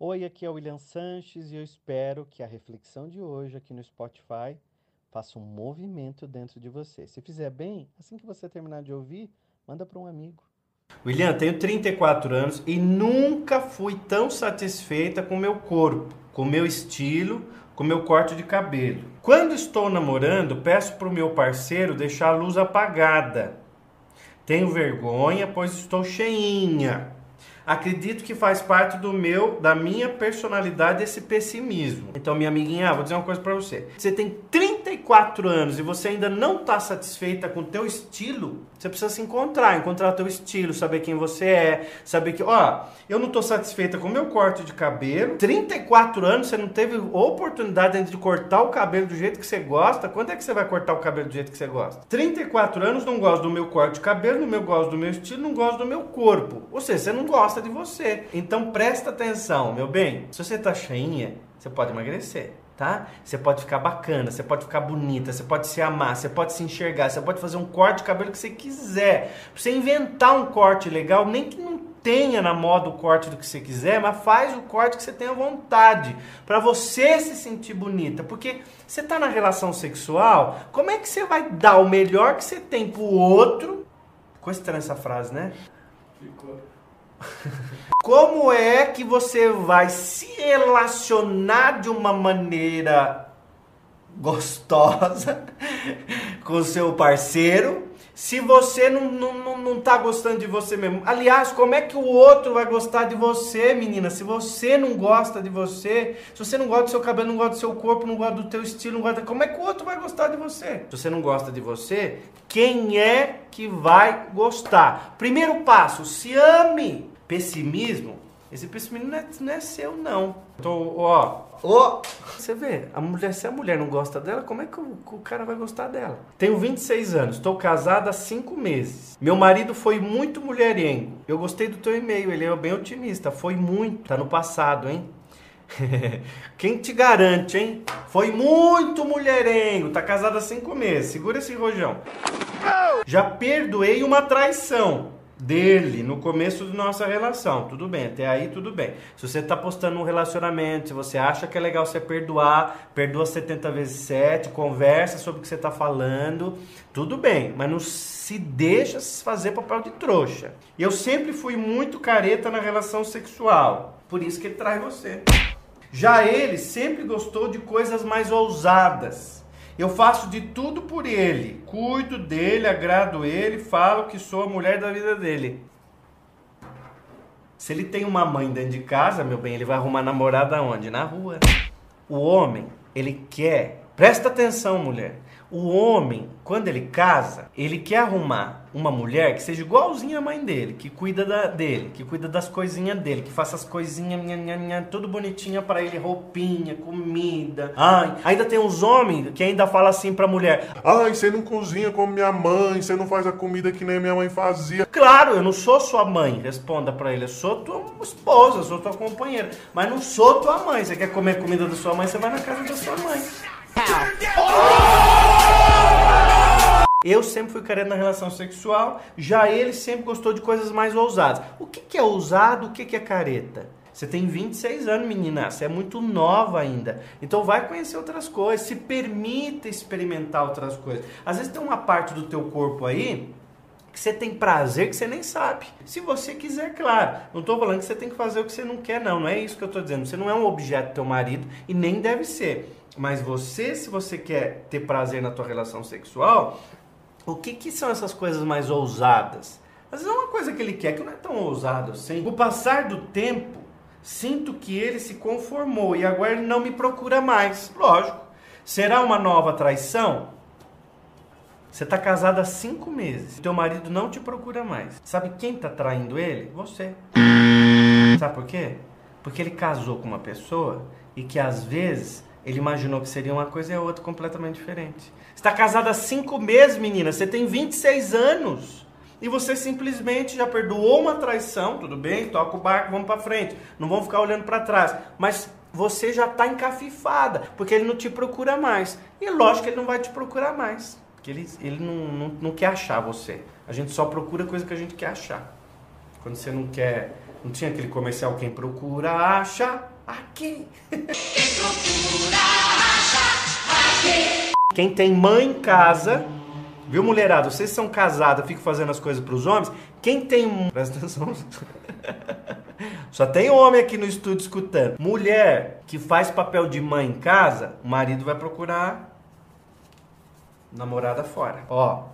Oi, aqui é o William Sanches e eu espero que a reflexão de hoje aqui no Spotify faça um movimento dentro de você. Se fizer bem, assim que você terminar de ouvir, manda para um amigo. William, tenho 34 anos e nunca fui tão satisfeita com meu corpo, com meu estilo, com meu corte de cabelo. Quando estou namorando, peço para o meu parceiro deixar a luz apagada. Tenho vergonha, pois estou cheinha. Acredito que faz parte do meu, da minha personalidade esse pessimismo. Então, minha amiguinha, vou dizer uma coisa para você. Você tem 34 anos e você ainda não está satisfeita com o teu estilo, você precisa se encontrar, encontrar o teu estilo, saber quem você é, saber que, ó, eu não estou satisfeita com o meu corte de cabelo. 34 anos, você não teve oportunidade ainda de cortar o cabelo do jeito que você gosta. Quando é que você vai cortar o cabelo do jeito que você gosta? 34 anos, não gosto do meu corte de cabelo, não gosto do meu estilo, não gosto do meu corpo. Ou seja, você não gosta gosta de você. Então presta atenção, meu bem. Se você tá cheinha, você pode emagrecer. Tá? Você pode ficar bacana, você pode ficar bonita, você pode se amar, você pode se enxergar, você pode fazer um corte de cabelo que você quiser. Você inventar um corte legal, nem que não tenha na moda o corte do que você quiser, mas faz o corte que você tenha vontade, para você se sentir bonita, porque você tá na relação sexual, como é que você vai dar o melhor que você tem pro outro? Ficou estranha essa frase, né? Ficou. Como é que você vai se relacionar de uma maneira gostosa com o seu parceiro se você não, não, não tá gostando de você mesmo? Aliás, como é que o outro vai gostar de você, menina? Se você não gosta de você, se você não gosta do seu cabelo, não gosta do seu corpo, não gosta do teu estilo, não gosta, como é que o outro vai gostar de você? Se você não gosta de você, quem é que vai gostar? Primeiro passo, se ame. Pessimismo, esse pessimismo não é, não é seu, não. Tô, ó, ó, você vê, a mulher, se a mulher não gosta dela, como é que o, o cara vai gostar dela? Tenho 26 anos, estou casada há 5 meses. Meu marido foi muito mulherengo. Eu gostei do teu e-mail, ele é bem otimista. Foi muito, tá no passado, hein? Quem te garante, hein? Foi muito mulherengo, tá casado há cinco meses. Segura esse rojão. Já perdoei uma traição dele no começo da nossa relação. Tudo bem, até aí tudo bem. Se você está postando um relacionamento, se você acha que é legal você perdoar, perdoa 70 vezes 7, conversa sobre o que você está falando, tudo bem, mas não se deixa fazer papel de trouxa. Eu sempre fui muito careta na relação sexual, por isso que ele trai você. Já ele sempre gostou de coisas mais ousadas eu faço de tudo por ele, cuido dele, agrado ele, falo que sou a mulher da vida dele. Se ele tem uma mãe dentro de casa, meu bem, ele vai arrumar namorada onde? Na rua. O homem, ele quer, presta atenção, mulher. O homem, quando ele casa, ele quer arrumar uma mulher que seja igualzinha à mãe dele, que cuida da, dele, que cuida das coisinhas dele, que faça as coisinhas, nha, nha, nha, tudo bonitinha para ele, roupinha, comida. Ai, ainda tem uns homens que ainda fala assim pra mulher: Ai, você não cozinha como minha mãe, você não faz a comida que nem minha mãe fazia. Claro, eu não sou sua mãe, responda para ele. Eu sou tua esposa, sou tua companheira, mas não sou tua mãe. Você quer comer comida da sua mãe, você vai na casa da sua mãe. Eu sempre fui carente na relação sexual, já ele sempre gostou de coisas mais ousadas. O que, que é ousado, o que, que é careta? Você tem 26 anos, menina, você é muito nova ainda. Então vai conhecer outras coisas, se permita experimentar outras coisas. Às vezes tem uma parte do teu corpo aí que você tem prazer que você nem sabe. Se você quiser, claro. Não estou falando que você tem que fazer o que você não quer, não. Não é isso que eu estou dizendo. Você não é um objeto do teu marido e nem deve ser. Mas você, se você quer ter prazer na tua relação sexual, o que, que são essas coisas mais ousadas? Vezes é uma coisa que ele quer que não é tão ousado assim. O passar do tempo, sinto que ele se conformou e agora ele não me procura mais. Lógico. Será uma nova traição? Você está casado há cinco meses. Teu marido não te procura mais. Sabe quem está traindo ele? Você. Sabe por quê? Porque ele casou com uma pessoa e que às vezes ele imaginou que seria uma coisa e a outra completamente diferente. Está casada há cinco meses, menina. Você tem 26 anos. E você simplesmente já perdoou uma traição, tudo bem? Toca o barco, vamos para frente. Não vamos ficar olhando para trás. Mas você já está encafifada, porque ele não te procura mais. E lógico que ele não vai te procurar mais. Porque ele, ele não, não, não quer achar você. A gente só procura coisa que a gente quer achar. Quando você não quer. Não tinha aquele comercial quem procura acha aqui. Quem procura acha aqui. Quem tem mãe em casa, viu mulherada? Vocês são casadas, ficam fazendo as coisas para os homens. Quem tem. Presta atenção. Só tem homem aqui no estúdio escutando. Mulher que faz papel de mãe em casa, o marido vai procurar namorada fora. Ó,